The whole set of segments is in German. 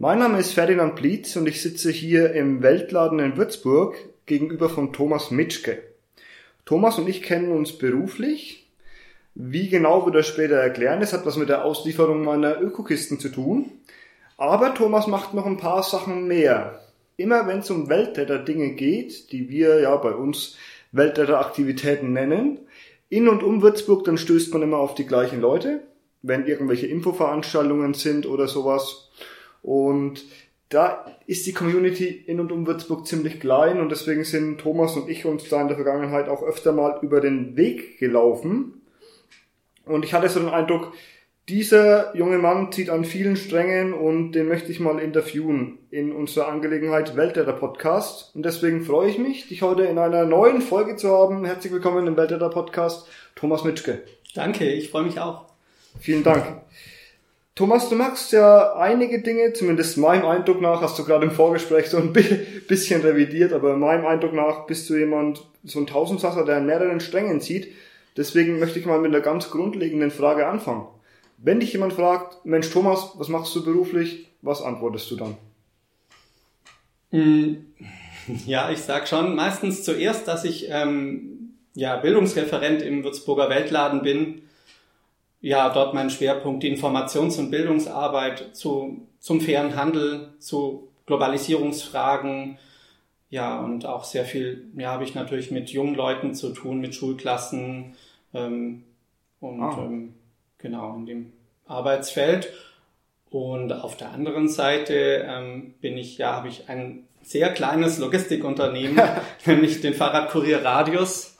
Mein Name ist Ferdinand Plietz und ich sitze hier im Weltladen in Würzburg gegenüber von Thomas Mitschke. Thomas und ich kennen uns beruflich. Wie genau wird er später erklären? Das hat was mit der Auslieferung meiner Ökokisten zu tun. Aber Thomas macht noch ein paar Sachen mehr. Immer wenn es um Weltretter-Dinge geht, die wir ja bei uns Weltretter-Aktivitäten nennen, in und um Würzburg, dann stößt man immer auf die gleichen Leute, wenn irgendwelche Infoveranstaltungen sind oder sowas. Und da ist die Community in und um Würzburg ziemlich klein und deswegen sind Thomas und ich uns da in der Vergangenheit auch öfter mal über den Weg gelaufen. Und ich hatte so den Eindruck, dieser junge Mann zieht an vielen Strängen und den möchte ich mal interviewen in unserer Angelegenheit Weltretter Podcast. Und deswegen freue ich mich, dich heute in einer neuen Folge zu haben. Herzlich willkommen im Weltretter Podcast, Thomas Mitschke. Danke, ich freue mich auch. Vielen Dank. Thomas, du machst ja einige Dinge, zumindest meinem Eindruck nach, hast du gerade im Vorgespräch so ein bisschen revidiert, aber meinem Eindruck nach bist du jemand, so ein Tausendsasser, der an mehreren Strängen zieht. Deswegen möchte ich mal mit einer ganz grundlegenden Frage anfangen. Wenn dich jemand fragt, Mensch Thomas, was machst du beruflich? Was antwortest du dann? Hm, ja, ich sag schon meistens zuerst, dass ich ähm, ja, Bildungsreferent im Würzburger Weltladen bin ja dort mein Schwerpunkt die Informations- und Bildungsarbeit zu, zum fairen Handel, zu Globalisierungsfragen. Ja, und auch sehr viel, ja, habe ich natürlich mit jungen Leuten zu tun, mit Schulklassen ähm, und ah. ähm, genau in dem Arbeitsfeld. Und auf der anderen Seite ähm, bin ich, ja, habe ich ein sehr kleines Logistikunternehmen, nämlich den Fahrradkurier Radius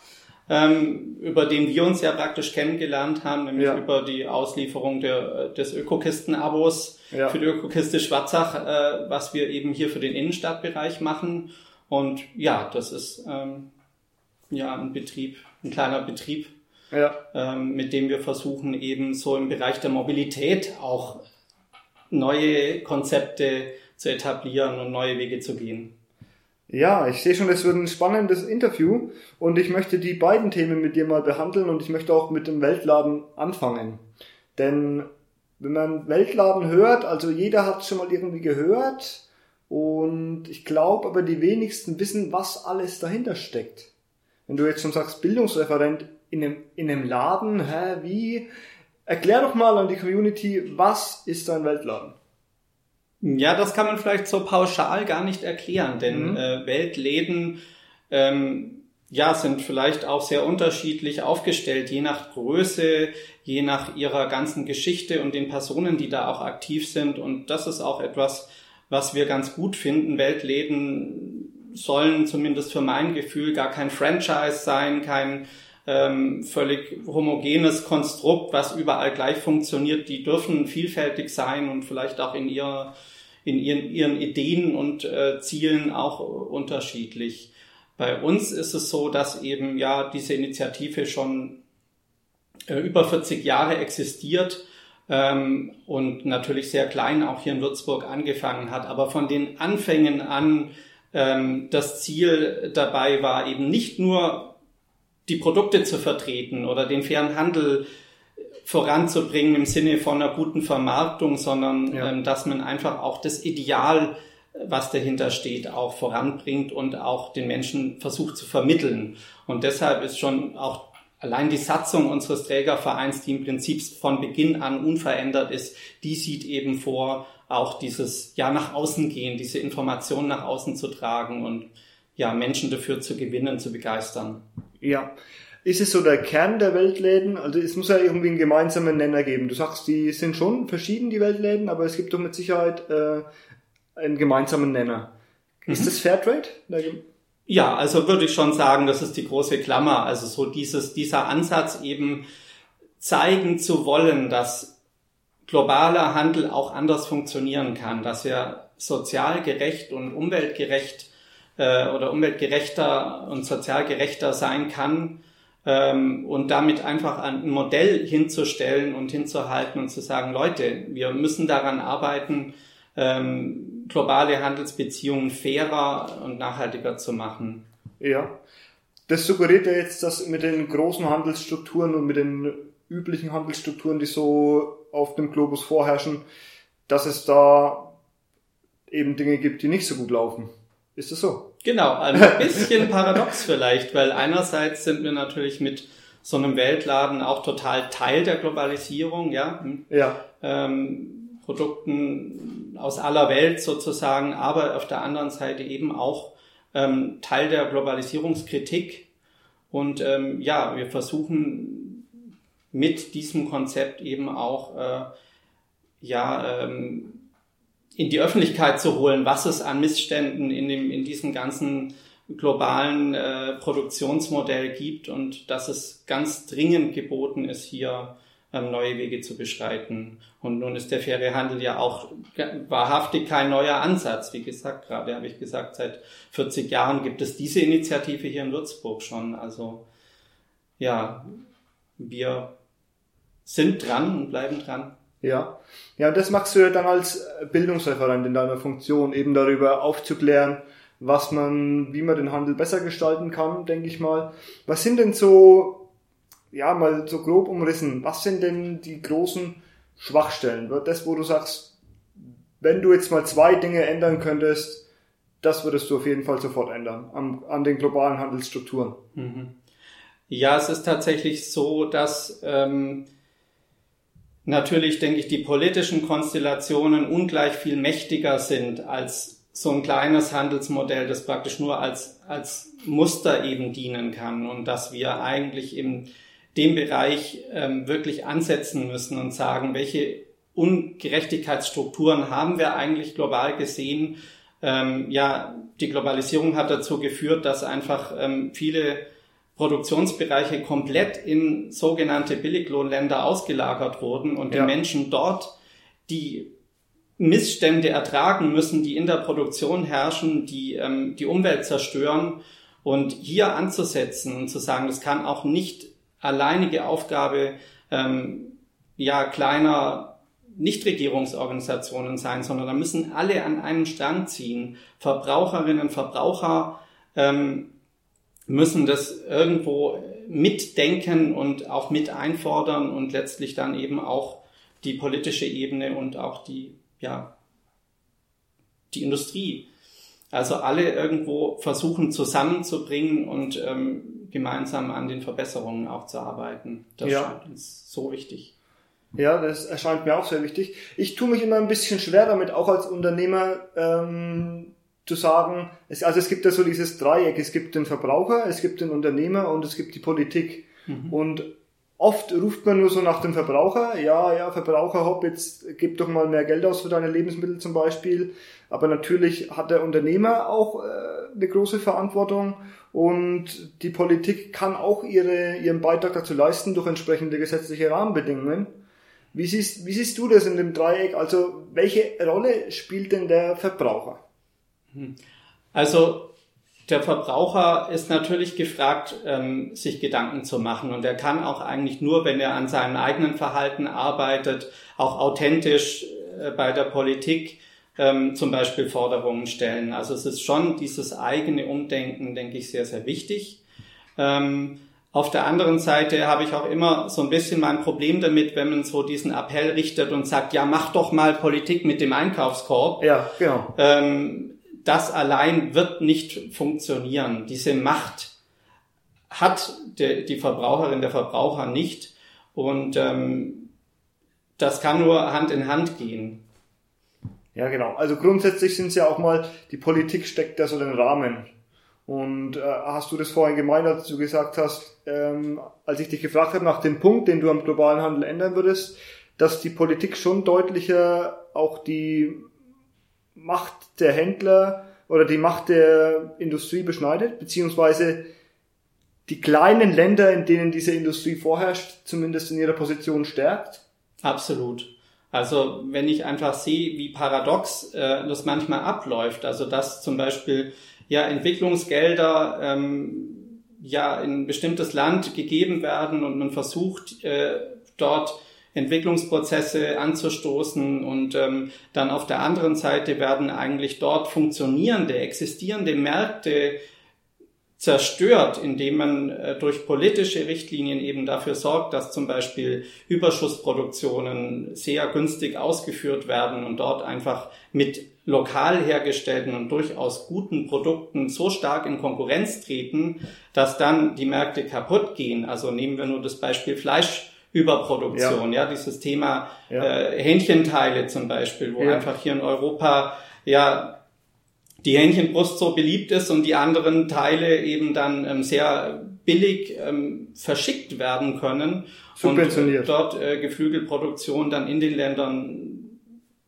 ähm, über den wir uns ja praktisch kennengelernt haben, nämlich ja. über die Auslieferung der, des Ökokisten-Abos ja. für die Ökokiste Schwarzach, äh, was wir eben hier für den Innenstadtbereich machen. Und ja, das ist ähm, ja ein Betrieb, ein kleiner Betrieb, ja. ähm, mit dem wir versuchen eben so im Bereich der Mobilität auch neue Konzepte zu etablieren und neue Wege zu gehen. Ja, ich sehe schon, es wird ein spannendes Interview und ich möchte die beiden Themen mit dir mal behandeln und ich möchte auch mit dem Weltladen anfangen. Denn wenn man Weltladen hört, also jeder hat es schon mal irgendwie gehört und ich glaube aber die wenigsten wissen, was alles dahinter steckt. Wenn du jetzt schon sagst, Bildungsreferent in einem, in einem Laden, hä, wie? Erklär doch mal an die Community, was ist ein Weltladen? Ja, das kann man vielleicht so pauschal gar nicht erklären, denn mhm. äh, Weltläden ähm, ja, sind vielleicht auch sehr unterschiedlich aufgestellt, je nach Größe, je nach ihrer ganzen Geschichte und den Personen, die da auch aktiv sind. Und das ist auch etwas, was wir ganz gut finden. Weltläden sollen zumindest für mein Gefühl gar kein Franchise sein, kein ähm, völlig homogenes Konstrukt, was überall gleich funktioniert. Die dürfen vielfältig sein und vielleicht auch in ihrer in ihren, ihren Ideen und äh, Zielen auch unterschiedlich. Bei uns ist es so, dass eben ja diese Initiative schon äh, über 40 Jahre existiert ähm, und natürlich sehr klein auch hier in Würzburg angefangen hat. Aber von den Anfängen an ähm, das Ziel dabei war eben nicht nur die Produkte zu vertreten oder den fairen Handel voranzubringen im Sinne von einer guten Vermarktung, sondern ja. ähm, dass man einfach auch das Ideal, was dahinter steht, auch voranbringt und auch den Menschen versucht zu vermitteln. Und deshalb ist schon auch allein die Satzung unseres Trägervereins, die im Prinzip von Beginn an unverändert ist, die sieht eben vor, auch dieses ja nach außen gehen, diese Informationen nach außen zu tragen und ja Menschen dafür zu gewinnen, zu begeistern. Ja, ist es so der Kern der Weltläden? Also es muss ja irgendwie einen gemeinsamen Nenner geben. Du sagst, die sind schon verschieden, die Weltläden, aber es gibt doch mit Sicherheit äh, einen gemeinsamen Nenner. Ist mhm. das Fairtrade? Ja, also würde ich schon sagen, das ist die große Klammer. Also so dieses, dieser Ansatz eben zeigen zu wollen, dass globaler Handel auch anders funktionieren kann, dass er sozial gerecht und umweltgerecht äh, oder umweltgerechter und sozial gerechter sein kann ähm, und damit einfach ein Modell hinzustellen und hinzuhalten und zu sagen, Leute, wir müssen daran arbeiten, ähm, globale Handelsbeziehungen fairer und nachhaltiger zu machen. Ja, das suggeriert ja jetzt, dass mit den großen Handelsstrukturen und mit den üblichen Handelsstrukturen, die so auf dem Globus vorherrschen, dass es da eben Dinge gibt, die nicht so gut laufen. Ist das so? Genau, ein bisschen paradox vielleicht, weil einerseits sind wir natürlich mit so einem Weltladen auch total Teil der Globalisierung, ja. Ja. Ähm, Produkten aus aller Welt sozusagen, aber auf der anderen Seite eben auch ähm, Teil der Globalisierungskritik. Und ähm, ja, wir versuchen mit diesem Konzept eben auch äh, ja ähm, in die Öffentlichkeit zu holen, was es an Missständen in, dem, in diesem ganzen globalen äh, Produktionsmodell gibt und dass es ganz dringend geboten ist, hier ähm, neue Wege zu beschreiten. Und nun ist der faire Handel ja auch wahrhaftig kein neuer Ansatz. Wie gesagt, gerade habe ich gesagt, seit 40 Jahren gibt es diese Initiative hier in Würzburg schon. Also ja, wir sind dran und bleiben dran. Ja. Ja, das machst du ja dann als Bildungsreferent in deiner Funktion, eben darüber aufzuklären, was man, wie man den Handel besser gestalten kann, denke ich mal. Was sind denn so, ja, mal so grob umrissen, was sind denn die großen Schwachstellen? Das, wo du sagst, wenn du jetzt mal zwei Dinge ändern könntest, das würdest du auf jeden Fall sofort ändern, an, an den globalen Handelsstrukturen. Mhm. Ja, es ist tatsächlich so, dass ähm, natürlich, denke ich, die politischen Konstellationen ungleich viel mächtiger sind als so ein kleines Handelsmodell, das praktisch nur als, als Muster eben dienen kann und dass wir eigentlich in dem Bereich ähm, wirklich ansetzen müssen und sagen, welche Ungerechtigkeitsstrukturen haben wir eigentlich global gesehen. Ähm, ja, die Globalisierung hat dazu geführt, dass einfach ähm, viele Produktionsbereiche komplett in sogenannte Billiglohnländer ausgelagert wurden und ja. die Menschen dort die Missstände ertragen müssen, die in der Produktion herrschen, die ähm, die Umwelt zerstören. Und hier anzusetzen und zu sagen, das kann auch nicht alleinige Aufgabe ähm, ja kleiner Nichtregierungsorganisationen sein, sondern da müssen alle an einem Strang ziehen. Verbraucherinnen, Verbraucher, ähm, müssen das irgendwo mitdenken und auch mit einfordern und letztlich dann eben auch die politische Ebene und auch die, ja, die Industrie. Also alle irgendwo versuchen zusammenzubringen und ähm, gemeinsam an den Verbesserungen auch zu arbeiten. Das ja. scheint uns so wichtig. Ja, das erscheint mir auch sehr wichtig. Ich tue mich immer ein bisschen schwer damit, auch als Unternehmer ähm, zu sagen, es, also es gibt ja so dieses Dreieck, es gibt den Verbraucher, es gibt den Unternehmer und es gibt die Politik. Mhm. Und oft ruft man nur so nach dem Verbraucher, ja, ja, Verbraucher, hopp, jetzt gib doch mal mehr Geld aus für deine Lebensmittel zum Beispiel. Aber natürlich hat der Unternehmer auch äh, eine große Verantwortung und die Politik kann auch ihre, ihren Beitrag dazu leisten durch entsprechende gesetzliche Rahmenbedingungen. Wie siehst, wie siehst du das in dem Dreieck? Also welche Rolle spielt denn der Verbraucher? Also der Verbraucher ist natürlich gefragt, ähm, sich Gedanken zu machen und er kann auch eigentlich nur, wenn er an seinem eigenen Verhalten arbeitet, auch authentisch äh, bei der Politik ähm, zum Beispiel Forderungen stellen. Also es ist schon dieses eigene Umdenken, denke ich, sehr, sehr wichtig. Ähm, auf der anderen Seite habe ich auch immer so ein bisschen mein Problem damit, wenn man so diesen Appell richtet und sagt, ja, mach doch mal Politik mit dem Einkaufskorb. Ja, genau. Ähm, das allein wird nicht funktionieren. Diese Macht hat die Verbraucherin, der Verbraucher nicht. Und ähm, das kann nur Hand in Hand gehen. Ja, genau. Also grundsätzlich sind es ja auch mal, die Politik steckt da so den Rahmen. Und äh, hast du das vorhin gemeint, als du gesagt hast, ähm, als ich dich gefragt habe nach dem Punkt, den du am globalen Handel ändern würdest, dass die Politik schon deutlicher auch die Macht der Händler oder die Macht der Industrie beschneidet, beziehungsweise die kleinen Länder, in denen diese Industrie vorherrscht, zumindest in ihrer Position stärkt? Absolut. Also wenn ich einfach sehe, wie paradox äh, das manchmal abläuft, also dass zum Beispiel ja Entwicklungsgelder ähm, ja in ein bestimmtes Land gegeben werden und man versucht äh, dort Entwicklungsprozesse anzustoßen und ähm, dann auf der anderen Seite werden eigentlich dort funktionierende, existierende Märkte zerstört, indem man äh, durch politische Richtlinien eben dafür sorgt, dass zum Beispiel Überschussproduktionen sehr günstig ausgeführt werden und dort einfach mit lokal hergestellten und durchaus guten Produkten so stark in Konkurrenz treten, dass dann die Märkte kaputt gehen. Also nehmen wir nur das Beispiel Fleischüberproduktion, ja, ja dieses Thema ja. Äh, Hähnchenteile zum Beispiel, wo ja. einfach hier in Europa ja die Hähnchenbrust so beliebt ist und die anderen Teile eben dann ähm, sehr billig ähm, verschickt werden können Subventioniert. und dort äh, Geflügelproduktion dann in den Ländern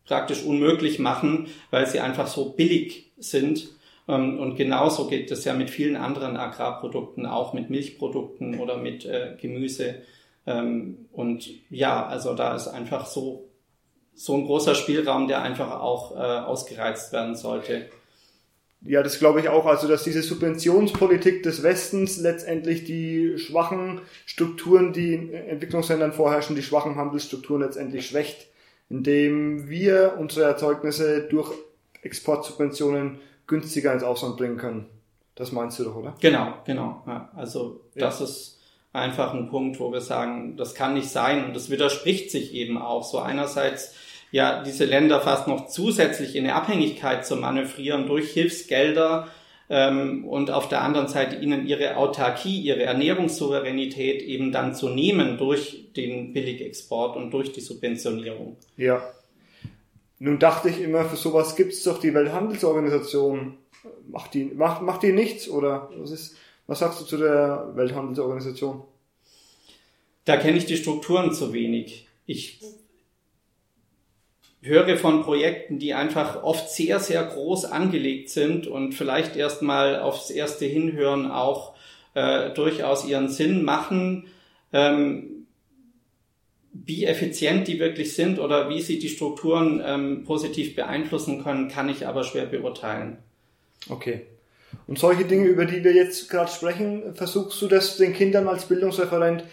praktisch unmöglich machen, weil sie einfach so billig sind. Ähm, und genauso geht es ja mit vielen anderen Agrarprodukten, auch mit Milchprodukten oder mit äh, Gemüse. Ähm, und ja, also da ist einfach so so ein großer Spielraum, der einfach auch äh, ausgereizt werden sollte. Ja, das glaube ich auch. Also, dass diese Subventionspolitik des Westens letztendlich die schwachen Strukturen, die in Entwicklungsländern vorherrschen, die schwachen Handelsstrukturen letztendlich schwächt, indem wir unsere Erzeugnisse durch Exportsubventionen günstiger ins Ausland bringen können. Das meinst du doch, oder? Genau, genau. Ja, also, das ja. ist einfach ein Punkt, wo wir sagen, das kann nicht sein und das widerspricht sich eben auch. So einerseits ja diese Länder fast noch zusätzlich in eine Abhängigkeit zu manövrieren durch Hilfsgelder ähm, und auf der anderen Seite ihnen ihre Autarkie, ihre Ernährungssouveränität eben dann zu nehmen durch den Billigexport und durch die Subventionierung. Ja. Nun dachte ich immer, für sowas gibt es doch die Welthandelsorganisation. Macht die, macht, macht die nichts oder was ist, was sagst du zu der Welthandelsorganisation? Da kenne ich die Strukturen zu wenig. Ich höre von Projekten, die einfach oft sehr, sehr groß angelegt sind und vielleicht erstmal aufs erste Hinhören auch äh, durchaus ihren Sinn machen. Ähm, wie effizient die wirklich sind oder wie sie die Strukturen ähm, positiv beeinflussen können, kann ich aber schwer beurteilen. Okay. Und solche Dinge, über die wir jetzt gerade sprechen, versuchst du das den Kindern als Bildungsreferent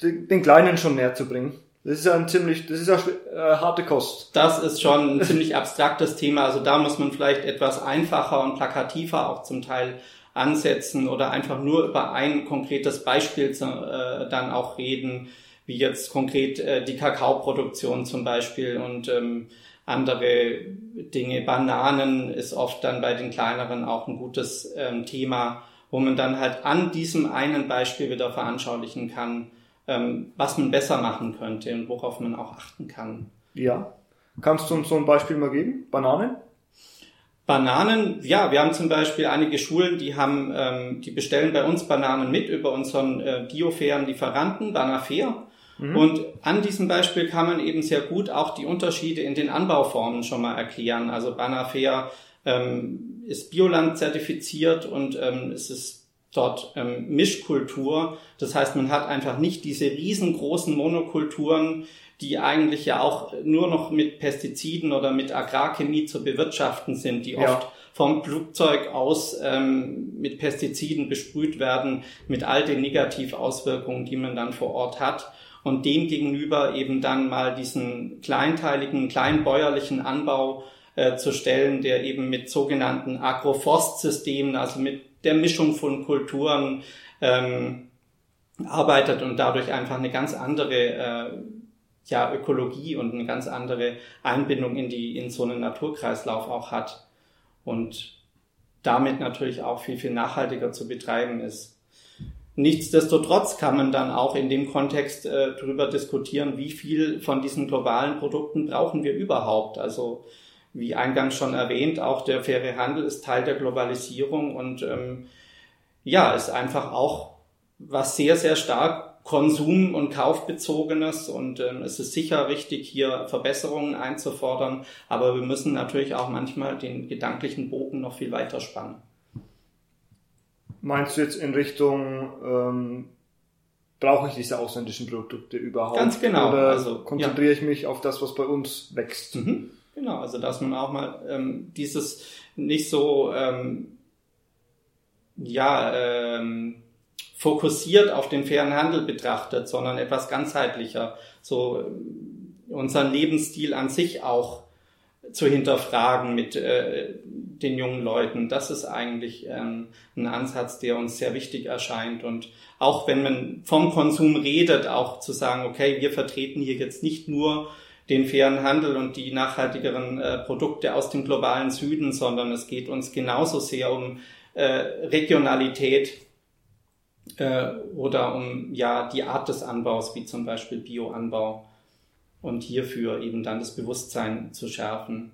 den, Kleinen schon näher zu bringen? Das ist ja ein ziemlich, das ist ja äh, harte Kost. Das ist schon ein ziemlich abstraktes Thema. Also da muss man vielleicht etwas einfacher und plakativer auch zum Teil ansetzen oder einfach nur über ein konkretes Beispiel zu, äh, dann auch reden, wie jetzt konkret äh, die Kakaoproduktion zum Beispiel und ähm, andere Dinge. Bananen ist oft dann bei den kleineren auch ein gutes ähm, Thema, wo man dann halt an diesem einen Beispiel wieder veranschaulichen kann, ähm, was man besser machen könnte und worauf man auch achten kann. Ja. Kannst du uns so ein Beispiel mal geben? Bananen? Bananen, ja, wir haben zum Beispiel einige Schulen, die haben, ähm, die bestellen bei uns Bananen mit über unseren äh, biofairen Lieferanten, Banafair. Mhm. Und an diesem Beispiel kann man eben sehr gut auch die Unterschiede in den Anbauformen schon mal erklären. Also Banafair ähm, ist Bioland zertifiziert und ähm, es ist dort ähm, Mischkultur. Das heißt, man hat einfach nicht diese riesengroßen Monokulturen, die eigentlich ja auch nur noch mit Pestiziden oder mit Agrarchemie zu bewirtschaften sind, die ja. oft vom Flugzeug aus ähm, mit Pestiziden besprüht werden, mit all den Negativauswirkungen, die man dann vor Ort hat. Und dem gegenüber eben dann mal diesen kleinteiligen, kleinbäuerlichen Anbau äh, zu stellen, der eben mit sogenannten Agroforstsystemen, also mit der Mischung von Kulturen ähm, arbeitet und dadurch einfach eine ganz andere äh, ja, Ökologie und eine ganz andere Einbindung in die in so einen Naturkreislauf auch hat und damit natürlich auch viel viel nachhaltiger zu betreiben ist. Nichtsdestotrotz kann man dann auch in dem Kontext äh, darüber diskutieren, wie viel von diesen globalen Produkten brauchen wir überhaupt. Also wie eingangs schon erwähnt, auch der faire Handel ist Teil der Globalisierung und ähm, ja, ist einfach auch was sehr, sehr stark konsum- und kaufbezogenes und ähm, es ist sicher richtig, hier Verbesserungen einzufordern, aber wir müssen natürlich auch manchmal den gedanklichen Bogen noch viel weiter spannen. Meinst du jetzt in Richtung ähm, brauche ich diese ausländischen Produkte überhaupt? Ganz genau. Oder also, konzentriere ja. ich mich auf das, was bei uns wächst? Mhm. Genau, also dass man auch mal ähm, dieses nicht so ähm, ja ähm, fokussiert auf den fairen Handel betrachtet, sondern etwas ganzheitlicher, so äh, unseren Lebensstil an sich auch zu hinterfragen mit äh, den jungen Leuten. Das ist eigentlich ähm, ein Ansatz, der uns sehr wichtig erscheint. Und auch wenn man vom Konsum redet, auch zu sagen, okay, wir vertreten hier jetzt nicht nur den fairen Handel und die nachhaltigeren äh, Produkte aus dem globalen Süden, sondern es geht uns genauso sehr um äh, Regionalität äh, oder um ja die Art des Anbaus, wie zum Beispiel Bioanbau und hierfür eben dann das Bewusstsein zu schärfen.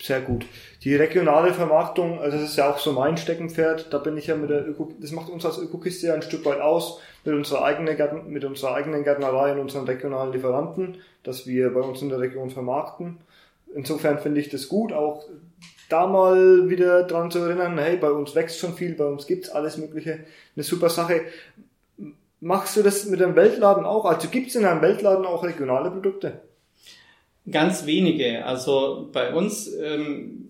Sehr gut. Die regionale Vermarktung, also das ist ja auch so mein Steckenpferd, da bin ich ja mit der Öko, das macht uns als Ökokiste ja ein Stück weit aus, mit unserer eigenen Gärten, mit unserer eigenen Gärtnerei und unseren regionalen Lieferanten, dass wir bei uns in der Region vermarkten. Insofern finde ich das gut, auch da mal wieder dran zu erinnern, hey, bei uns wächst schon viel, bei uns gibt's alles Mögliche, eine super Sache. Machst du das mit dem Weltladen auch? Also gibt's in einem Weltladen auch regionale Produkte? Ganz wenige. Also bei uns ähm,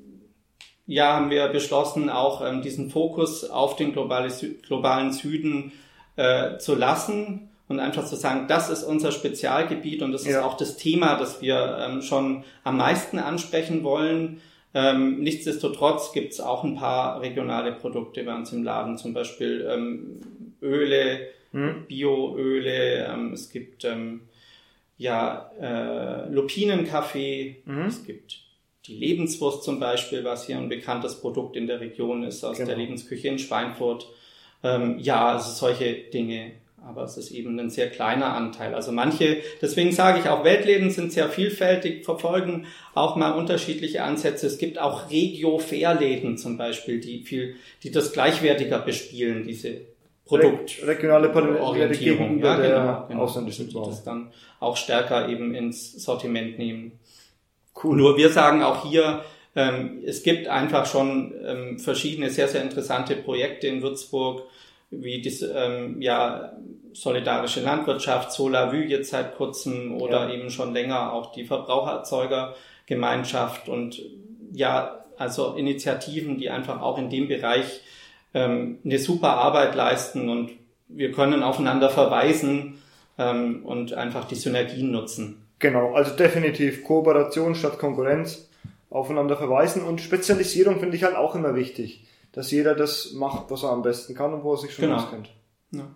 ja haben wir beschlossen, auch ähm, diesen Fokus auf den globale, globalen Süden äh, zu lassen und einfach zu sagen, das ist unser Spezialgebiet und das ja. ist auch das Thema, das wir ähm, schon am meisten ansprechen wollen. Ähm, nichtsdestotrotz gibt es auch ein paar regionale Produkte bei uns im Laden, zum Beispiel ähm, Öle, hm. Bioöle, ähm, es gibt ähm, ja, äh, Lupinenkaffee. Mhm. Es gibt die Lebenswurst zum Beispiel, was hier ein bekanntes Produkt in der Region ist, aus genau. der Lebensküche in Schweinfurt. Ähm, ja, also solche Dinge. Aber es ist eben ein sehr kleiner Anteil. Also manche, deswegen sage ich auch, Weltläden sind sehr vielfältig, verfolgen auch mal unterschiedliche Ansätze. Es gibt auch Regio-Fairläden zum Beispiel, die viel, die das gleichwertiger bespielen, diese Produkt regionale Orientierung ja, genau, genau. ausländischen die das dann auch stärker eben ins Sortiment nehmen. Cool. Nur wir sagen auch hier, ähm, es gibt einfach schon ähm, verschiedene sehr, sehr interessante Projekte in Würzburg, wie die ähm, ja, solidarische Landwirtschaft, Solavü jetzt seit kurzem oder ja. eben schon länger auch die Verbrauchererzeugergemeinschaft und ja, also Initiativen, die einfach auch in dem Bereich ähm, eine super Arbeit leisten und wir können aufeinander verweisen ähm, und einfach die Synergien nutzen. Genau, also definitiv Kooperation statt Konkurrenz, aufeinander verweisen und Spezialisierung finde ich halt auch immer wichtig, dass jeder das macht, was er am besten kann und wo er sich schon genau. auskennt. Ja.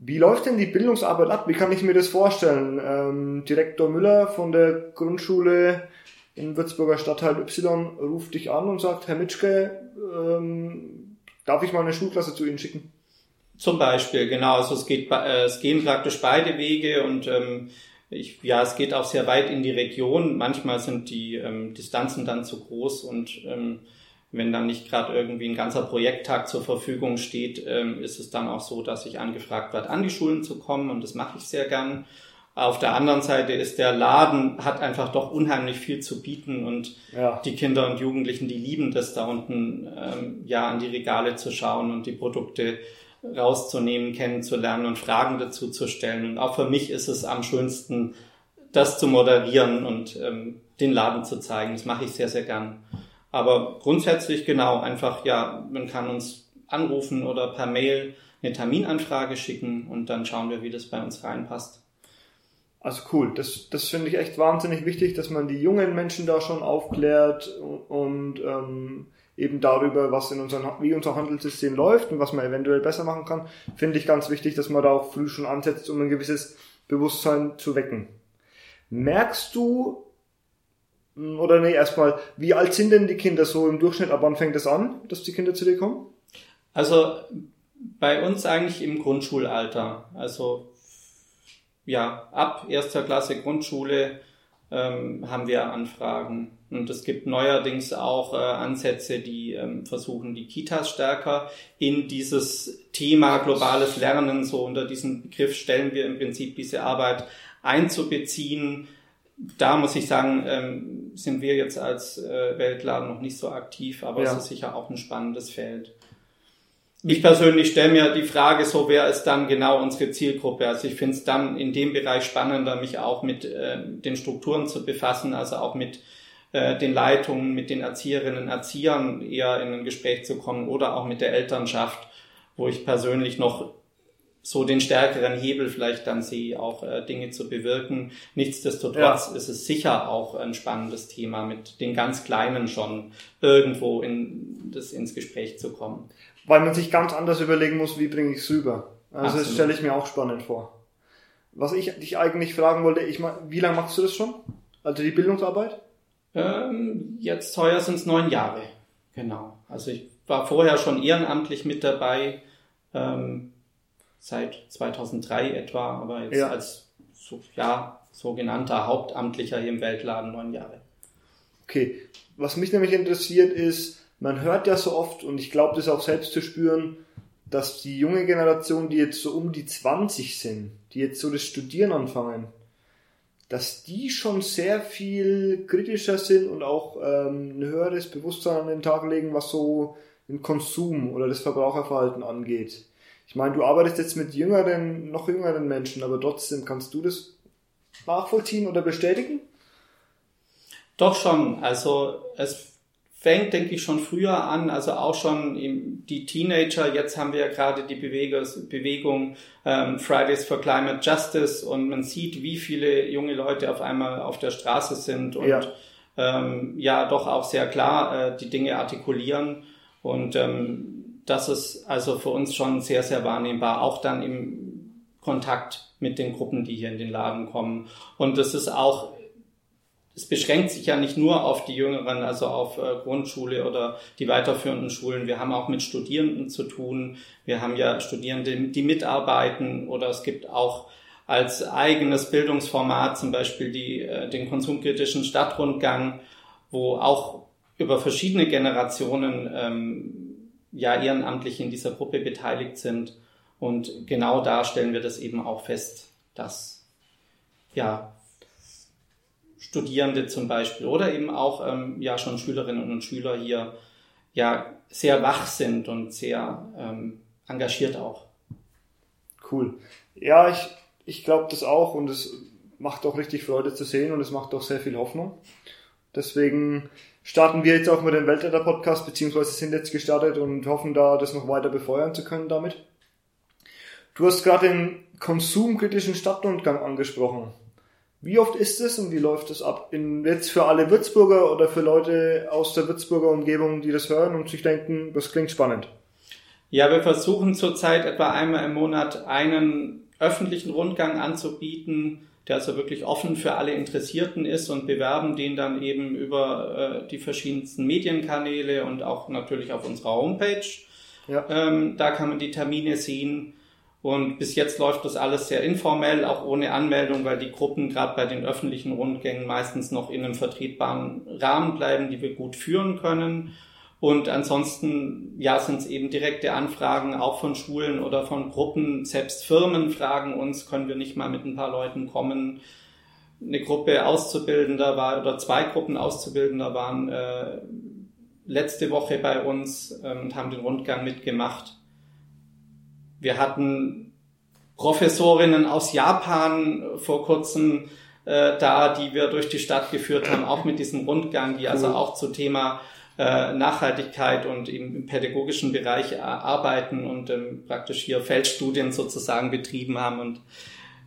Wie läuft denn die Bildungsarbeit ab? Wie kann ich mir das vorstellen? Ähm, Direktor Müller von der Grundschule in Würzburger Stadtteil Y ruft dich an und sagt, Herr Mitschke, ähm, Darf ich mal eine Schulklasse zu Ihnen schicken? Zum Beispiel, genau. Also es geht, äh, es gehen praktisch beide Wege und ähm, ich, ja, es geht auch sehr weit in die Region. Manchmal sind die ähm, Distanzen dann zu groß und ähm, wenn dann nicht gerade irgendwie ein ganzer Projekttag zur Verfügung steht, ähm, ist es dann auch so, dass ich angefragt werde, an die Schulen zu kommen und das mache ich sehr gern. Auf der anderen Seite ist der Laden, hat einfach doch unheimlich viel zu bieten und ja. die Kinder und Jugendlichen, die lieben das da unten, ähm, ja, an die Regale zu schauen und die Produkte rauszunehmen, kennenzulernen und Fragen dazu zu stellen. Und auch für mich ist es am schönsten, das zu moderieren und ähm, den Laden zu zeigen. Das mache ich sehr, sehr gern. Aber grundsätzlich genau, einfach, ja, man kann uns anrufen oder per Mail eine Terminanfrage schicken und dann schauen wir, wie das bei uns reinpasst. Also cool, das, das finde ich echt wahnsinnig wichtig, dass man die jungen Menschen da schon aufklärt und, ähm, eben darüber, was in unserem, wie unser Handelssystem läuft und was man eventuell besser machen kann, finde ich ganz wichtig, dass man da auch früh schon ansetzt, um ein gewisses Bewusstsein zu wecken. Merkst du, hm, oder nee, erstmal, wie alt sind denn die Kinder so im Durchschnitt? Ab wann fängt es das an, dass die Kinder zu dir kommen? Also bei uns eigentlich im Grundschulalter. Also ja, ab erster Klasse Grundschule ähm, haben wir Anfragen. Und es gibt neuerdings auch äh, Ansätze, die ähm, versuchen, die Kitas stärker in dieses Thema globales Lernen, so unter diesen Begriff stellen wir im Prinzip diese Arbeit einzubeziehen. Da muss ich sagen, ähm, sind wir jetzt als äh, Weltladen noch nicht so aktiv, aber ja. es ist sicher auch ein spannendes Feld. Ich persönlich stelle mir die Frage so, wer ist dann genau unsere Zielgruppe? Also ich finde es dann in dem Bereich spannender, mich auch mit äh, den Strukturen zu befassen, also auch mit äh, den Leitungen, mit den Erzieherinnen, Erziehern eher in ein Gespräch zu kommen oder auch mit der Elternschaft, wo ich persönlich noch so den stärkeren Hebel vielleicht dann sehe, auch äh, Dinge zu bewirken. Nichtsdestotrotz ja. ist es sicher auch ein spannendes Thema, mit den ganz Kleinen schon irgendwo in das ins Gespräch zu kommen weil man sich ganz anders überlegen muss, wie bringe ich es rüber. Also Absolut. das stelle ich mir auch spannend vor. Was ich dich eigentlich fragen wollte, ich mein, wie lange machst du das schon? Also die Bildungsarbeit? Ähm, jetzt heuer sind es neun Jahre. Genau. Also ich war vorher schon ehrenamtlich mit dabei, ähm, seit 2003 etwa, aber jetzt ja. als so, ja, sogenannter Hauptamtlicher hier im Weltladen neun Jahre. Okay. Was mich nämlich interessiert ist, man hört ja so oft, und ich glaube das auch selbst zu spüren, dass die junge Generation, die jetzt so um die 20 sind, die jetzt so das Studieren anfangen, dass die schon sehr viel kritischer sind und auch ähm, ein höheres Bewusstsein an den Tag legen, was so den Konsum oder das Verbraucherverhalten angeht. Ich meine, du arbeitest jetzt mit jüngeren, noch jüngeren Menschen, aber trotzdem kannst du das nachvollziehen oder bestätigen? Doch schon. Also es fängt, denke ich, schon früher an, also auch schon die Teenager. Jetzt haben wir ja gerade die Bewegung ähm, Fridays for Climate Justice und man sieht, wie viele junge Leute auf einmal auf der Straße sind und ja, ähm, ja doch auch sehr klar äh, die Dinge artikulieren. Und ähm, das ist also für uns schon sehr, sehr wahrnehmbar, auch dann im Kontakt mit den Gruppen, die hier in den Laden kommen. Und das ist auch es beschränkt sich ja nicht nur auf die Jüngeren, also auf äh, Grundschule oder die weiterführenden Schulen. Wir haben auch mit Studierenden zu tun. Wir haben ja Studierende, die mitarbeiten oder es gibt auch als eigenes Bildungsformat zum Beispiel die, äh, den konsumkritischen Stadtrundgang, wo auch über verschiedene Generationen ähm, ja ehrenamtlich in dieser Gruppe beteiligt sind. Und genau da stellen wir das eben auch fest, dass ja Studierende zum Beispiel oder eben auch ähm, ja schon Schülerinnen und Schüler hier ja sehr wach sind und sehr ähm, engagiert auch. Cool. Ja, ich, ich glaube das auch und es macht auch richtig Freude zu sehen und es macht auch sehr viel Hoffnung. Deswegen starten wir jetzt auch mit dem Weltretter Podcast, beziehungsweise sind jetzt gestartet und hoffen da, das noch weiter befeuern zu können damit. Du hast gerade den konsumkritischen Stadtrundgang angesprochen. Wie oft ist es und wie läuft es ab? In, jetzt für alle Würzburger oder für Leute aus der Würzburger Umgebung, die das hören und sich denken, das klingt spannend. Ja, wir versuchen zurzeit etwa einmal im Monat einen öffentlichen Rundgang anzubieten, der also wirklich offen für alle Interessierten ist und bewerben den dann eben über äh, die verschiedensten Medienkanäle und auch natürlich auf unserer Homepage. Ja. Ähm, da kann man die Termine sehen. Und bis jetzt läuft das alles sehr informell, auch ohne Anmeldung, weil die Gruppen gerade bei den öffentlichen Rundgängen meistens noch in einem vertretbaren Rahmen bleiben, die wir gut führen können. Und ansonsten, ja, sind es eben direkte Anfragen auch von Schulen oder von Gruppen. Selbst Firmen fragen uns, können wir nicht mal mit ein paar Leuten kommen. Eine Gruppe Auszubildender war, oder zwei Gruppen Auszubildender waren äh, letzte Woche bei uns äh, und haben den Rundgang mitgemacht. Wir hatten Professorinnen aus Japan vor kurzem äh, da, die wir durch die Stadt geführt haben, auch mit diesem Rundgang, die also auch zu Thema äh, Nachhaltigkeit und im pädagogischen Bereich äh, arbeiten und ähm, praktisch hier Feldstudien sozusagen betrieben haben und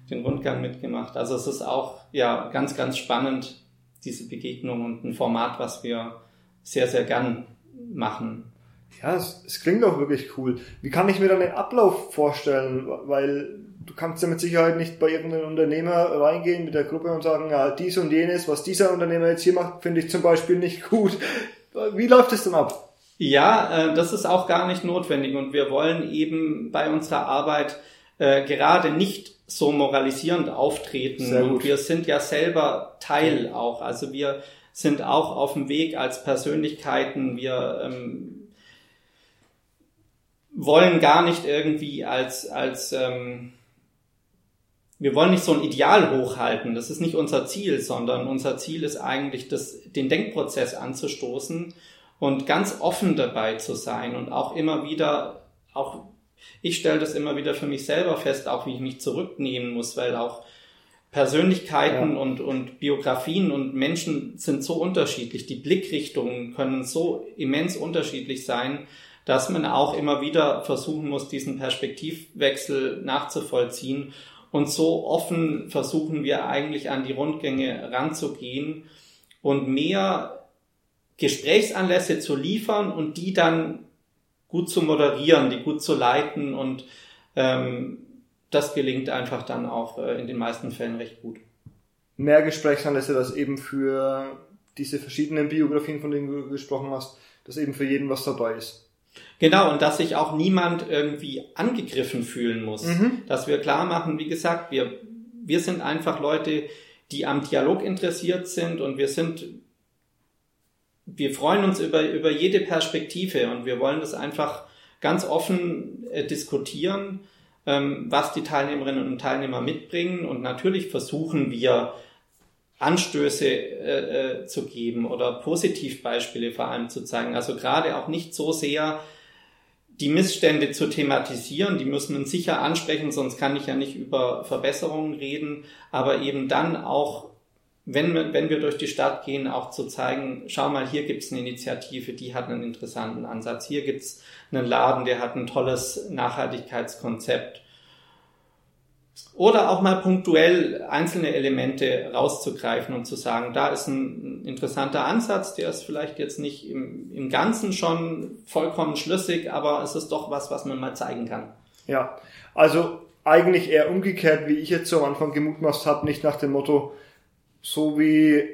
den Rundgang mitgemacht. Also es ist auch ja ganz, ganz spannend, diese Begegnung und ein Format, was wir sehr, sehr gern machen. Ja, es, es klingt auch wirklich cool. Wie kann ich mir dann den Ablauf vorstellen? Weil du kannst ja mit Sicherheit nicht bei irgendeinem Unternehmer reingehen mit der Gruppe und sagen, ja, dies und jenes, was dieser Unternehmer jetzt hier macht, finde ich zum Beispiel nicht gut. Wie läuft es dann ab? Ja, äh, das ist auch gar nicht notwendig und wir wollen eben bei unserer Arbeit äh, gerade nicht so moralisierend auftreten und wir sind ja selber Teil auch. Also wir sind auch auf dem Weg als Persönlichkeiten. Wir ähm, wollen gar nicht irgendwie als, als ähm, wir wollen nicht so ein Ideal hochhalten. Das ist nicht unser Ziel, sondern unser Ziel ist eigentlich, das, den Denkprozess anzustoßen und ganz offen dabei zu sein und auch immer wieder auch ich stelle das immer wieder für mich selber fest, auch wie ich mich zurücknehmen muss, weil auch Persönlichkeiten ja. und, und Biografien und Menschen sind so unterschiedlich. Die Blickrichtungen können so immens unterschiedlich sein, dass man auch immer wieder versuchen muss, diesen Perspektivwechsel nachzuvollziehen. Und so offen versuchen wir eigentlich an die Rundgänge ranzugehen und mehr Gesprächsanlässe zu liefern und die dann gut zu moderieren, die gut zu leiten und ähm, das gelingt einfach dann auch äh, in den meisten Fällen recht gut. Mehr Gesprächsanlässe, das eben für diese verschiedenen Biografien, von denen du gesprochen hast, dass eben für jeden was dabei ist. Genau, und dass sich auch niemand irgendwie angegriffen fühlen muss. Mhm. Dass wir klar machen, wie gesagt, wir, wir sind einfach Leute, die am Dialog interessiert sind und wir sind, wir freuen uns über, über jede Perspektive und wir wollen das einfach ganz offen äh, diskutieren ähm, was die Teilnehmerinnen und Teilnehmer mitbringen. Und natürlich versuchen wir, Anstöße äh, äh, zu geben oder Positivbeispiele vor allem zu zeigen. Also gerade auch nicht so sehr die Missstände zu thematisieren, die müssen wir sicher ansprechen, sonst kann ich ja nicht über Verbesserungen reden, aber eben dann auch, wenn wir, wenn wir durch die Stadt gehen, auch zu zeigen, schau mal, hier gibt es eine Initiative, die hat einen interessanten Ansatz, hier gibt es einen Laden, der hat ein tolles Nachhaltigkeitskonzept. Oder auch mal punktuell einzelne Elemente rauszugreifen und zu sagen, da ist ein interessanter Ansatz, der ist vielleicht jetzt nicht im, im Ganzen schon vollkommen schlüssig, aber es ist doch was, was man mal zeigen kann. Ja, also eigentlich eher umgekehrt, wie ich jetzt so am Anfang gemutmaßt habe, nicht nach dem Motto, so wie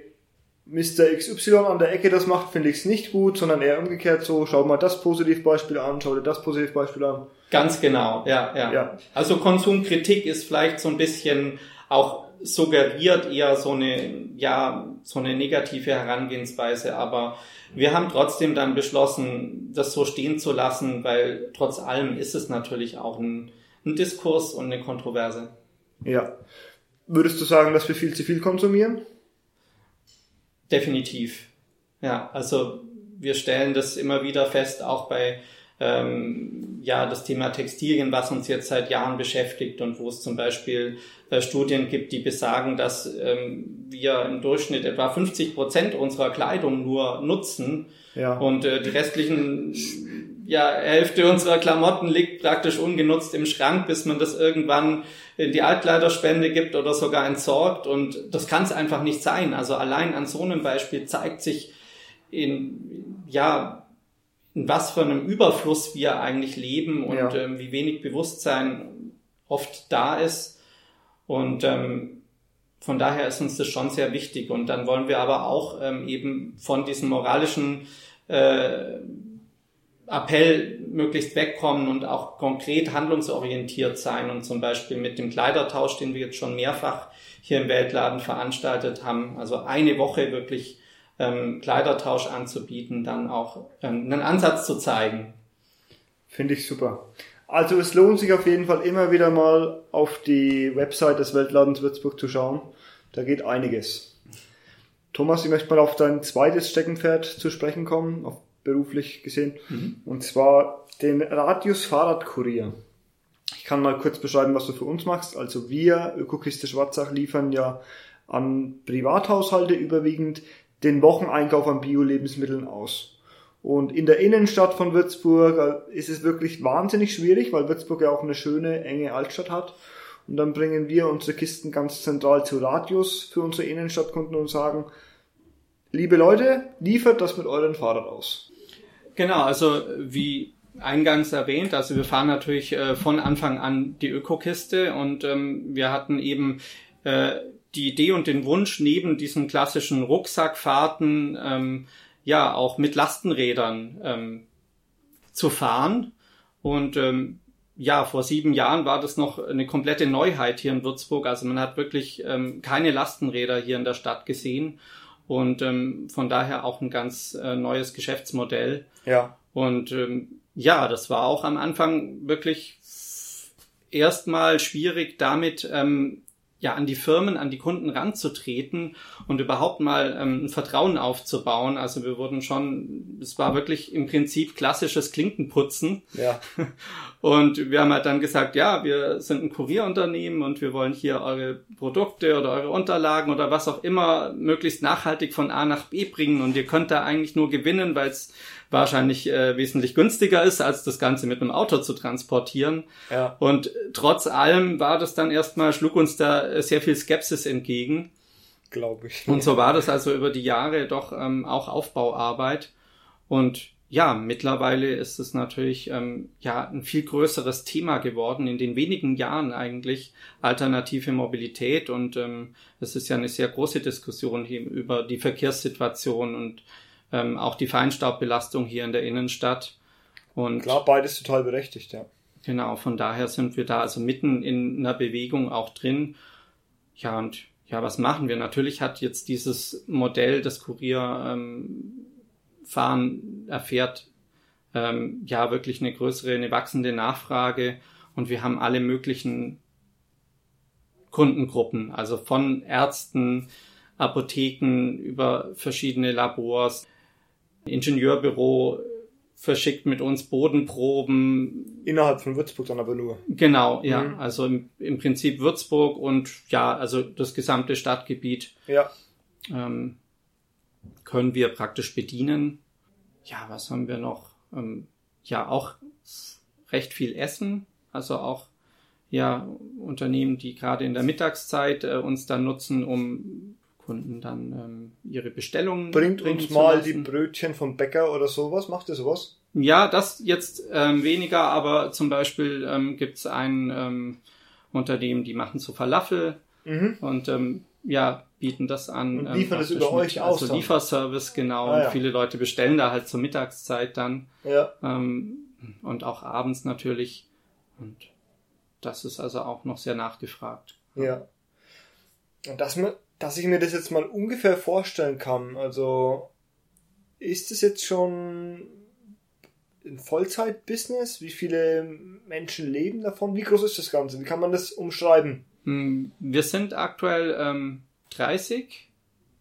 Mr. XY an der Ecke das macht, finde ich es nicht gut, sondern eher umgekehrt so, schau mal das Positivbeispiel an, schau dir das Positivbeispiel an. Ganz genau, ja, ja, ja. Also Konsumkritik ist vielleicht so ein bisschen auch suggeriert eher so eine, ja, so eine negative Herangehensweise, aber wir haben trotzdem dann beschlossen, das so stehen zu lassen, weil trotz allem ist es natürlich auch ein, ein Diskurs und eine Kontroverse. Ja. Würdest du sagen, dass wir viel zu viel konsumieren? Definitiv. Ja, also wir stellen das immer wieder fest, auch bei ähm, ja das Thema Textilien, was uns jetzt seit Jahren beschäftigt und wo es zum Beispiel äh, Studien gibt, die besagen, dass ähm, wir im Durchschnitt etwa 50 Prozent unserer Kleidung nur nutzen ja. und äh, die restlichen ja Hälfte unserer Klamotten liegt praktisch ungenutzt im Schrank, bis man das irgendwann in die Altkleiderspende gibt oder sogar entsorgt und das kann es einfach nicht sein. Also allein an so einem Beispiel zeigt sich in ja in was für einem Überfluss wir eigentlich leben und ja. ähm, wie wenig Bewusstsein oft da ist. Und ähm, von daher ist uns das schon sehr wichtig. Und dann wollen wir aber auch ähm, eben von diesem moralischen äh, Appell möglichst wegkommen und auch konkret handlungsorientiert sein und zum Beispiel mit dem Kleidertausch, den wir jetzt schon mehrfach hier im Weltladen veranstaltet haben, also eine Woche wirklich ähm, Kleidertausch anzubieten, dann auch ähm, einen Ansatz zu zeigen. Finde ich super. Also es lohnt sich auf jeden Fall immer wieder mal auf die Website des Weltladens Würzburg zu schauen. Da geht einiges. Thomas, ich möchte mal auf dein zweites Steckenpferd zu sprechen kommen, auf beruflich gesehen. Mhm. Und zwar den Radius Fahrradkurier. Ich kann mal kurz beschreiben, was du für uns machst. Also wir, Ökokiste Schwarzach, liefern ja an Privathaushalte überwiegend den Wocheneinkauf an Bio-Lebensmitteln aus. Und in der Innenstadt von Würzburg äh, ist es wirklich wahnsinnig schwierig, weil Würzburg ja auch eine schöne, enge Altstadt hat. Und dann bringen wir unsere Kisten ganz zentral zu Radius für unsere Innenstadtkunden und sagen, liebe Leute, liefert das mit euren Fahrrad aus. Genau, also wie eingangs erwähnt, also wir fahren natürlich äh, von Anfang an die Ökokiste und ähm, wir hatten eben äh, die Idee und den Wunsch, neben diesen klassischen Rucksackfahrten ähm, ja auch mit Lastenrädern ähm, zu fahren. Und ähm, ja, vor sieben Jahren war das noch eine komplette Neuheit hier in Würzburg. Also man hat wirklich ähm, keine Lastenräder hier in der Stadt gesehen und ähm, von daher auch ein ganz äh, neues Geschäftsmodell. Ja. Und ähm, ja, das war auch am Anfang wirklich erstmal schwierig, damit ähm, ja an die Firmen, an die Kunden ranzutreten und überhaupt mal ähm, ein Vertrauen aufzubauen. Also wir wurden schon, es war wirklich im Prinzip klassisches Klinkenputzen. Ja. Und wir haben halt dann gesagt, ja, wir sind ein Kurierunternehmen und wir wollen hier eure Produkte oder eure Unterlagen oder was auch immer möglichst nachhaltig von A nach B bringen und ihr könnt da eigentlich nur gewinnen, weil es wahrscheinlich äh, wesentlich günstiger ist, als das Ganze mit einem Auto zu transportieren. Ja. Und trotz allem war das dann erstmal, schlug uns da äh, sehr viel Skepsis entgegen. Glaube ich. Und so war das also über die Jahre doch ähm, auch Aufbauarbeit. Und ja, mittlerweile ist es natürlich ähm, ja ein viel größeres Thema geworden in den wenigen Jahren eigentlich alternative Mobilität und ähm, es ist ja eine sehr große Diskussion hier über die Verkehrssituation und ähm, auch die Feinstaubbelastung hier in der Innenstadt. Und Klar, beides total berechtigt, ja. Genau, von daher sind wir da also mitten in einer Bewegung auch drin. Ja, und ja, was machen wir? Natürlich hat jetzt dieses Modell, das Kurierfahren ähm, erfährt, ähm, ja wirklich eine größere, eine wachsende Nachfrage und wir haben alle möglichen Kundengruppen, also von Ärzten, Apotheken über verschiedene Labors, Ingenieurbüro verschickt mit uns Bodenproben. Innerhalb von Würzburg dann aber nur. Genau, ja. Mhm. Also im, im, Prinzip Würzburg und ja, also das gesamte Stadtgebiet ja. ähm, können wir praktisch bedienen. Ja, was haben wir noch? Ähm, ja, auch recht viel Essen. Also auch ja Unternehmen, die gerade in der Mittagszeit äh, uns dann nutzen, um Kunden dann ähm, ihre Bestellungen. Bringt uns mal die Brötchen vom Bäcker oder sowas. Macht ihr sowas? Ja, das jetzt ähm, weniger, aber zum Beispiel ähm, gibt es ein ähm, Unternehmen, die machen so Falafel mhm. und ähm, ja, bieten das an. Und liefern ähm, das über euch aus. Also Lieferservice, genau. Ah, ja. Und viele Leute bestellen da halt zur Mittagszeit dann. Ja. Ähm, und auch abends natürlich. Und das ist also auch noch sehr nachgefragt. Ja. Und das, dass ich mir das jetzt mal ungefähr vorstellen kann. Also ist es jetzt schon ein Vollzeit-Business? Wie viele Menschen leben davon? Wie groß ist das Ganze? Wie kann man das umschreiben? Hm, wir sind aktuell ähm, 30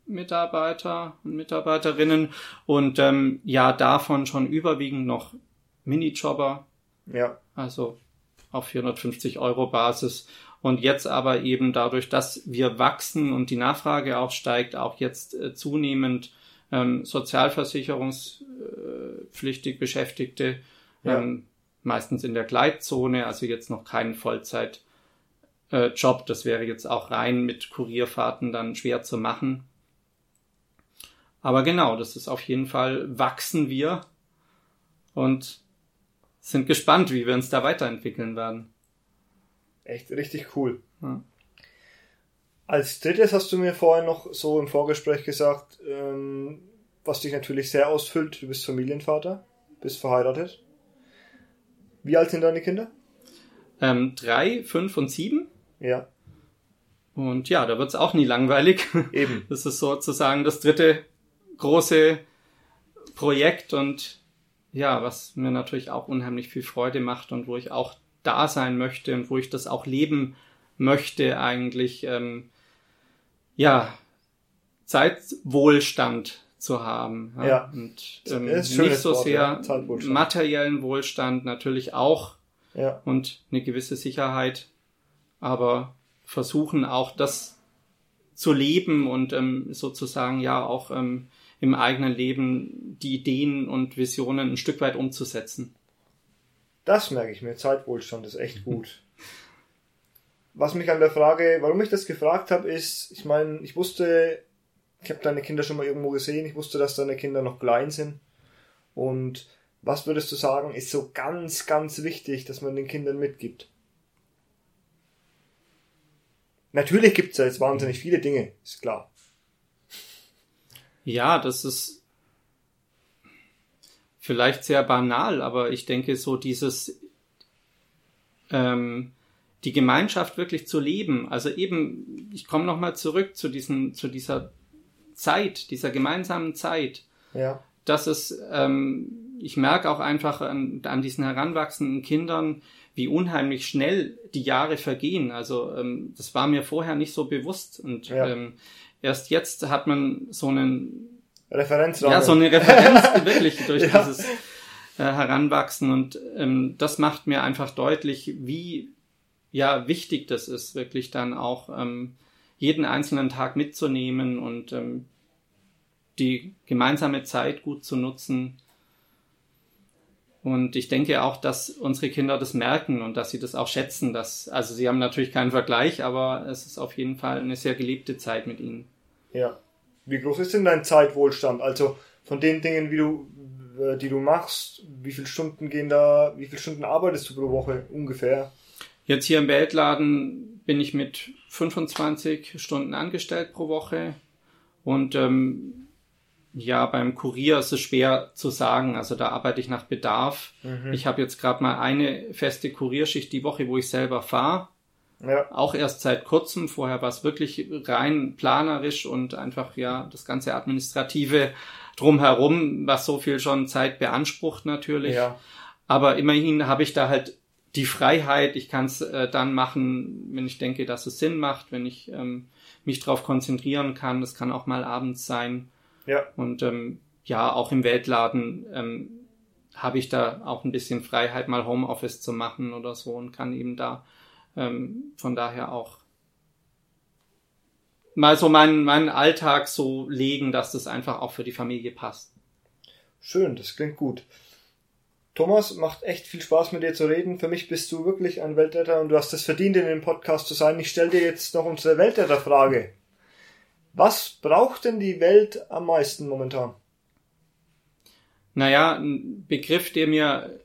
Mitarbeiter und Mitarbeiterinnen und ähm, ja, davon schon überwiegend noch Minijobber. Ja. Also auf 450 Euro Basis und jetzt aber eben dadurch, dass wir wachsen und die Nachfrage auch steigt, auch jetzt äh, zunehmend ähm, sozialversicherungspflichtig Beschäftigte, ja. ähm, meistens in der Gleitzone, also jetzt noch keinen Vollzeit. Äh, Job, das wäre jetzt auch rein mit Kurierfahrten dann schwer zu machen. Aber genau, das ist auf jeden Fall, wachsen wir und sind gespannt, wie wir uns da weiterentwickeln werden. Echt richtig cool. Ja. Als drittes hast du mir vorhin noch so im Vorgespräch gesagt, ähm, was dich natürlich sehr ausfüllt, du bist Familienvater, bist verheiratet. Wie alt sind deine Kinder? Ähm, drei, fünf und sieben. Ja. Und ja, da wird's auch nie langweilig. Eben. Das ist sozusagen das dritte große Projekt und ja, was mir natürlich auch unheimlich viel Freude macht und wo ich auch da sein möchte und wo ich das auch leben möchte, eigentlich, ähm, ja, Zeitwohlstand zu haben. Ja. ja. Und ähm, nicht so Wort, sehr ja. materiellen Wohlstand natürlich auch ja. und eine gewisse Sicherheit, aber versuchen auch das zu leben und ähm, sozusagen ja auch ähm, im eigenen Leben die Ideen und Visionen ein Stück weit umzusetzen. Das merke ich mir. Zeitwohlstand ist echt gut. Was mich an der Frage, warum ich das gefragt habe, ist, ich meine, ich wusste, ich habe deine Kinder schon mal irgendwo gesehen, ich wusste, dass deine Kinder noch klein sind. Und was würdest du sagen, ist so ganz, ganz wichtig, dass man den Kindern mitgibt? Natürlich gibt es ja jetzt wahnsinnig viele Dinge, ist klar. Ja, das ist vielleicht sehr banal, aber ich denke so dieses ähm, die Gemeinschaft wirklich zu leben. Also eben, ich komme nochmal zurück zu diesen, zu dieser Zeit, dieser gemeinsamen Zeit. Ja. Dass es ähm, ich merke auch einfach an, an diesen heranwachsenden Kindern, wie unheimlich schnell die Jahre vergehen. Also ähm, das war mir vorher nicht so bewusst. Und ja. ähm, erst jetzt hat man so einen Referenzrahmen. Ja, so eine Referenz wirklich durch ja. dieses äh, Heranwachsen. Und ähm, das macht mir einfach deutlich, wie ja wichtig das ist, wirklich dann auch ähm, jeden einzelnen Tag mitzunehmen und ähm, die gemeinsame Zeit gut zu nutzen. Und ich denke auch, dass unsere Kinder das merken und dass sie das auch schätzen. Dass, also sie haben natürlich keinen Vergleich, aber es ist auf jeden Fall eine sehr gelebte Zeit mit ihnen. Ja. Wie groß ist denn dein Zeitwohlstand? Also von den Dingen, wie du, äh, die du machst, wie viele Stunden gehen da, wie viele Stunden arbeitest du pro Woche ungefähr? Jetzt hier im Weltladen bin ich mit 25 Stunden angestellt pro Woche und ähm, ja, beim Kurier ist es schwer zu sagen. Also da arbeite ich nach Bedarf. Mhm. Ich habe jetzt gerade mal eine feste Kurierschicht die Woche, wo ich selber fahre. Ja. Auch erst seit kurzem. Vorher war es wirklich rein planerisch und einfach ja das ganze Administrative drumherum, was so viel schon Zeit beansprucht natürlich. Ja. Aber immerhin habe ich da halt die Freiheit. Ich kann es äh, dann machen, wenn ich denke, dass es Sinn macht, wenn ich ähm, mich darauf konzentrieren kann. Das kann auch mal abends sein. Ja. Und ähm, ja, auch im Weltladen ähm, habe ich da auch ein bisschen Freiheit, mal Homeoffice zu machen oder so und kann eben da ähm, von daher auch mal so meinen, meinen Alltag so legen, dass das einfach auch für die Familie passt. Schön, das klingt gut. Thomas, macht echt viel Spaß mit dir zu reden. Für mich bist du wirklich ein Weltretter und du hast es verdient, in dem Podcast zu sein. Ich stelle dir jetzt noch unsere Weltretter-Frage. Was braucht denn die Welt am meisten momentan? Naja, ein Begriff, der mir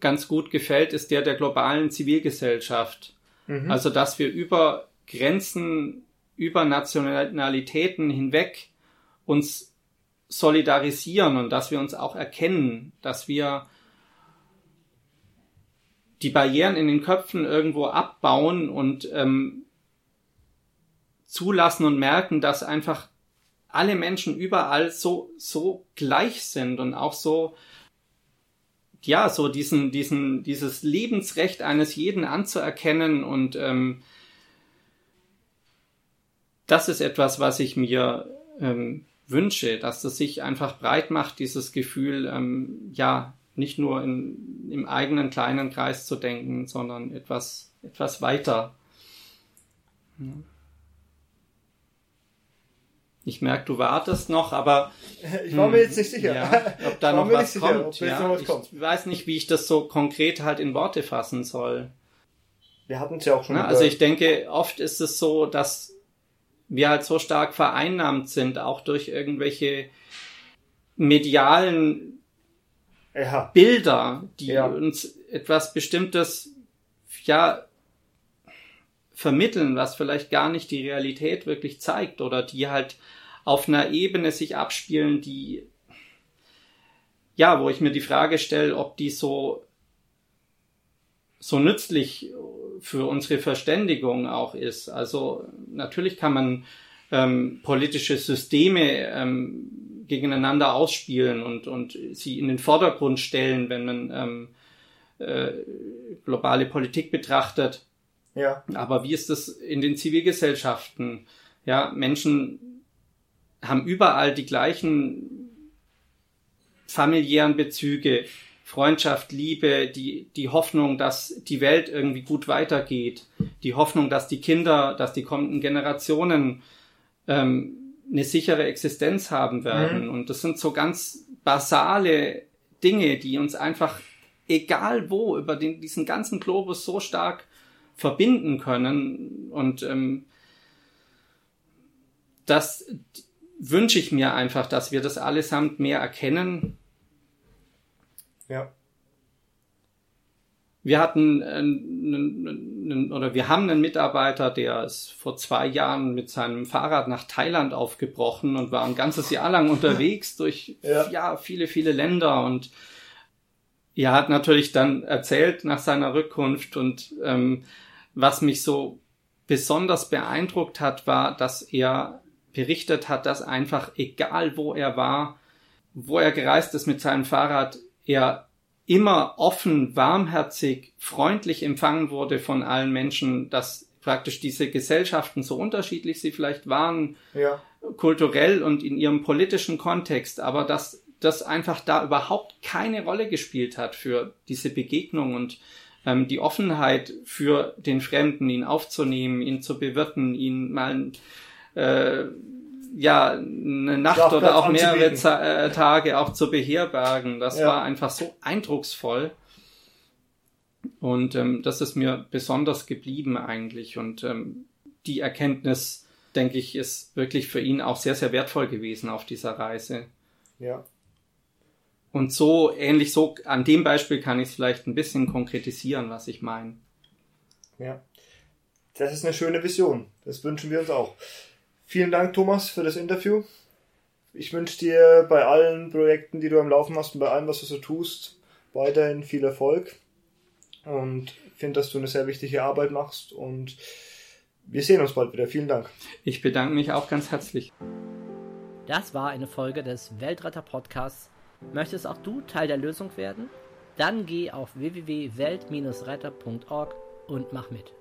ganz gut gefällt, ist der der globalen Zivilgesellschaft. Mhm. Also, dass wir über Grenzen, über Nationalitäten hinweg uns solidarisieren und dass wir uns auch erkennen, dass wir die Barrieren in den Köpfen irgendwo abbauen und ähm, zulassen und merken, dass einfach alle Menschen überall so, so gleich sind und auch so, ja, so diesen, diesen, dieses Lebensrecht eines jeden anzuerkennen und ähm, das ist etwas, was ich mir ähm, wünsche, dass das sich einfach breit macht, dieses Gefühl, ähm, ja, nicht nur in, im eigenen kleinen Kreis zu denken, sondern etwas, etwas weiter. Ja. Ich merke, du wartest noch, aber ich war mir jetzt nicht sicher, ja, ob da noch was sicher, kommt. Ja, noch was ich kommt. weiß nicht, wie ich das so konkret halt in Worte fassen soll. Wir hatten es ja auch schon. Na, also ich denke, oft ist es so, dass wir halt so stark vereinnahmt sind, auch durch irgendwelche medialen ja. Bilder, die ja. uns etwas Bestimmtes, ja, vermitteln, was vielleicht gar nicht die Realität wirklich zeigt oder die halt auf einer Ebene sich abspielen, die ja, wo ich mir die Frage stelle, ob die so so nützlich für unsere Verständigung auch ist. Also natürlich kann man ähm, politische Systeme ähm, gegeneinander ausspielen und, und sie in den Vordergrund stellen, wenn man ähm, äh, globale Politik betrachtet. Ja. Aber wie ist das in den Zivilgesellschaften? Ja, Menschen haben überall die gleichen familiären Bezüge, Freundschaft, Liebe, die, die Hoffnung, dass die Welt irgendwie gut weitergeht, die Hoffnung, dass die Kinder, dass die kommenden Generationen ähm, eine sichere Existenz haben werden. Mhm. Und das sind so ganz basale Dinge, die uns einfach, egal wo, über den, diesen ganzen Globus so stark verbinden können. Und ähm, das wünsche ich mir einfach, dass wir das allesamt mehr erkennen. Ja. Wir hatten einen, einen, oder wir haben einen Mitarbeiter, der ist vor zwei Jahren mit seinem Fahrrad nach Thailand aufgebrochen und war ein ganzes Jahr lang unterwegs durch ja. ja viele, viele Länder und er hat natürlich dann erzählt nach seiner Rückkunft und ähm, was mich so besonders beeindruckt hat, war, dass er berichtet hat, dass einfach egal wo er war, wo er gereist ist mit seinem Fahrrad, er immer offen, warmherzig, freundlich empfangen wurde von allen Menschen, dass praktisch diese Gesellschaften, so unterschiedlich sie vielleicht waren, ja. kulturell und in ihrem politischen Kontext, aber dass das einfach da überhaupt keine Rolle gespielt hat für diese Begegnung und ähm, die Offenheit für den Fremden, ihn aufzunehmen, ihn zu bewirten, ihn mal äh, ja eine Nacht oder auch mehrere äh, Tage auch zu beherbergen. Das ja. war einfach so eindrucksvoll. Und ähm, das ist mir besonders geblieben eigentlich. Und ähm, die Erkenntnis, denke ich, ist wirklich für ihn auch sehr, sehr wertvoll gewesen auf dieser Reise. Ja. Und so, ähnlich so, an dem Beispiel kann ich es vielleicht ein bisschen konkretisieren, was ich meine. Ja. Das ist eine schöne Vision. Das wünschen wir uns auch. Vielen Dank, Thomas, für das Interview. Ich wünsche dir bei allen Projekten, die du am Laufen hast und bei allem, was du so tust, weiterhin viel Erfolg. Und finde, dass du eine sehr wichtige Arbeit machst. Und wir sehen uns bald wieder. Vielen Dank. Ich bedanke mich auch ganz herzlich. Das war eine Folge des Weltretter Podcasts Möchtest auch du Teil der Lösung werden? Dann geh auf www.welt-reiter.org und mach mit.